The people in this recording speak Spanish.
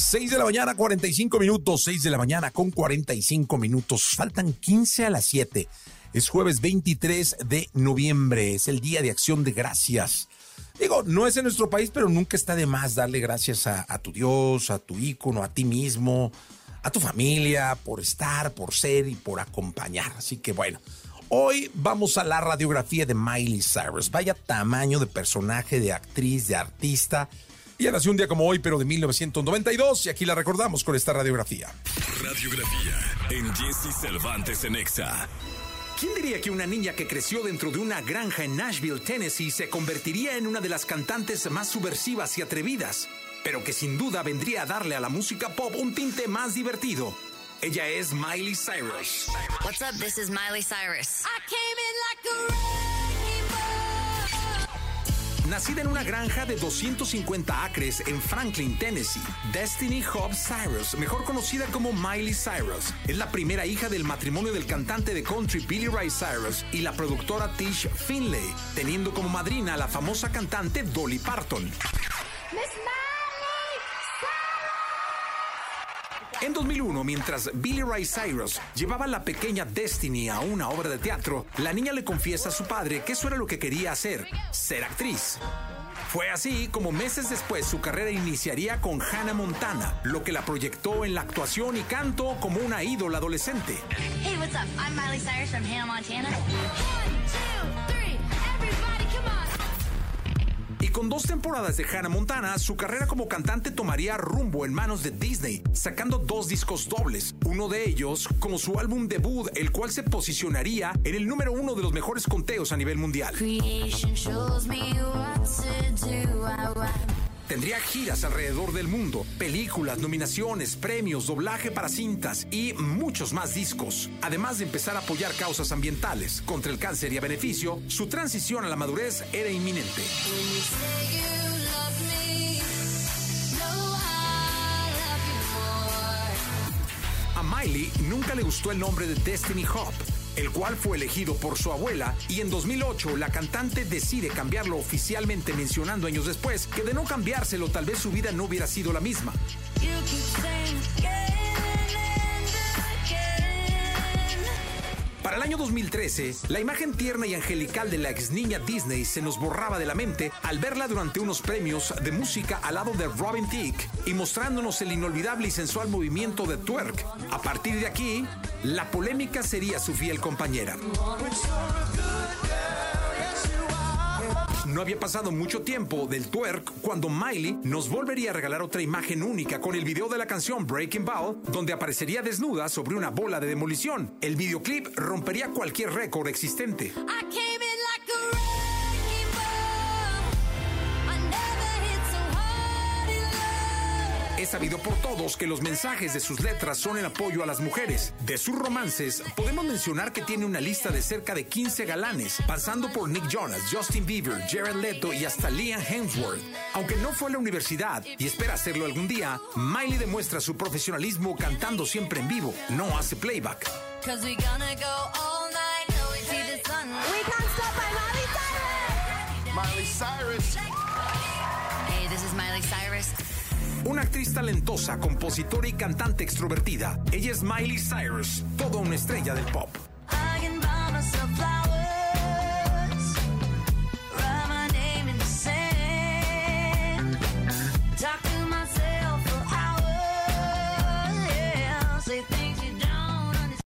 6 de la mañana, 45 minutos. 6 de la mañana con 45 minutos. Faltan 15 a las 7. Es jueves 23 de noviembre. Es el Día de Acción de Gracias. Digo, no es en nuestro país, pero nunca está de más darle gracias a, a tu Dios, a tu ícono, a ti mismo, a tu familia, por estar, por ser y por acompañar. Así que bueno, hoy vamos a la radiografía de Miley Cyrus. Vaya tamaño de personaje, de actriz, de artista. Ya nació un día como hoy, pero de 1992, y aquí la recordamos con esta radiografía. Radiografía en Jesse Cervantes en Exa. ¿Quién diría que una niña que creció dentro de una granja en Nashville, Tennessee, se convertiría en una de las cantantes más subversivas y atrevidas? Pero que sin duda vendría a darle a la música pop un tinte más divertido. Ella es Miley Cyrus. What's up? This is Miley Cyrus. I came Nacida en una granja de 250 acres en Franklin, Tennessee, Destiny Hobbs Cyrus, mejor conocida como Miley Cyrus, es la primera hija del matrimonio del cantante de country Billy Ray Cyrus y la productora Tish Finlay, teniendo como madrina a la famosa cantante Dolly Parton. En 2001, mientras Billy Ray Cyrus llevaba a la pequeña Destiny a una obra de teatro, la niña le confiesa a su padre que eso era lo que quería hacer, ser actriz. Fue así como meses después su carrera iniciaría con Hannah Montana, lo que la proyectó en la actuación y canto como una ídola adolescente. Hey, what's up? I'm Miley Cyrus from Hannah Montana. Con dos temporadas de Hannah Montana, su carrera como cantante tomaría rumbo en manos de Disney, sacando dos discos dobles, uno de ellos como su álbum debut, el cual se posicionaría en el número uno de los mejores conteos a nivel mundial. Tendría giras alrededor del mundo, películas, nominaciones, premios, doblaje para cintas y muchos más discos. Además de empezar a apoyar causas ambientales contra el cáncer y a beneficio, su transición a la madurez era inminente. A Miley nunca le gustó el nombre de Destiny Hop, el cual fue elegido por su abuela, y en 2008 la cantante decide cambiarlo oficialmente mencionando años después que de no cambiárselo tal vez su vida no hubiera sido la misma. Para el año 2013, la imagen tierna y angelical de la ex niña Disney se nos borraba de la mente al verla durante unos premios de música al lado de Robin Thicke y mostrándonos el inolvidable y sensual movimiento de twerk. A partir de aquí, la polémica sería su fiel compañera. No había pasado mucho tiempo del twerk cuando Miley nos volvería a regalar otra imagen única con el video de la canción Breaking Ball, donde aparecería desnuda sobre una bola de demolición. El videoclip rompería cualquier récord existente. Es sabido por todos que los mensajes de sus letras son en apoyo a las mujeres. De sus romances, podemos mencionar que tiene una lista de cerca de 15 galanes, pasando por Nick Jonas, Justin Bieber, Jared Leto y hasta Liam Hemsworth. Aunque no fue a la universidad y espera hacerlo algún día, Miley demuestra su profesionalismo cantando siempre en vivo, no hace playback. Cyrus. Hey, this is Miley Cyrus. Una actriz talentosa, compositora y cantante extrovertida. Ella es Miley Cyrus, toda una estrella del pop.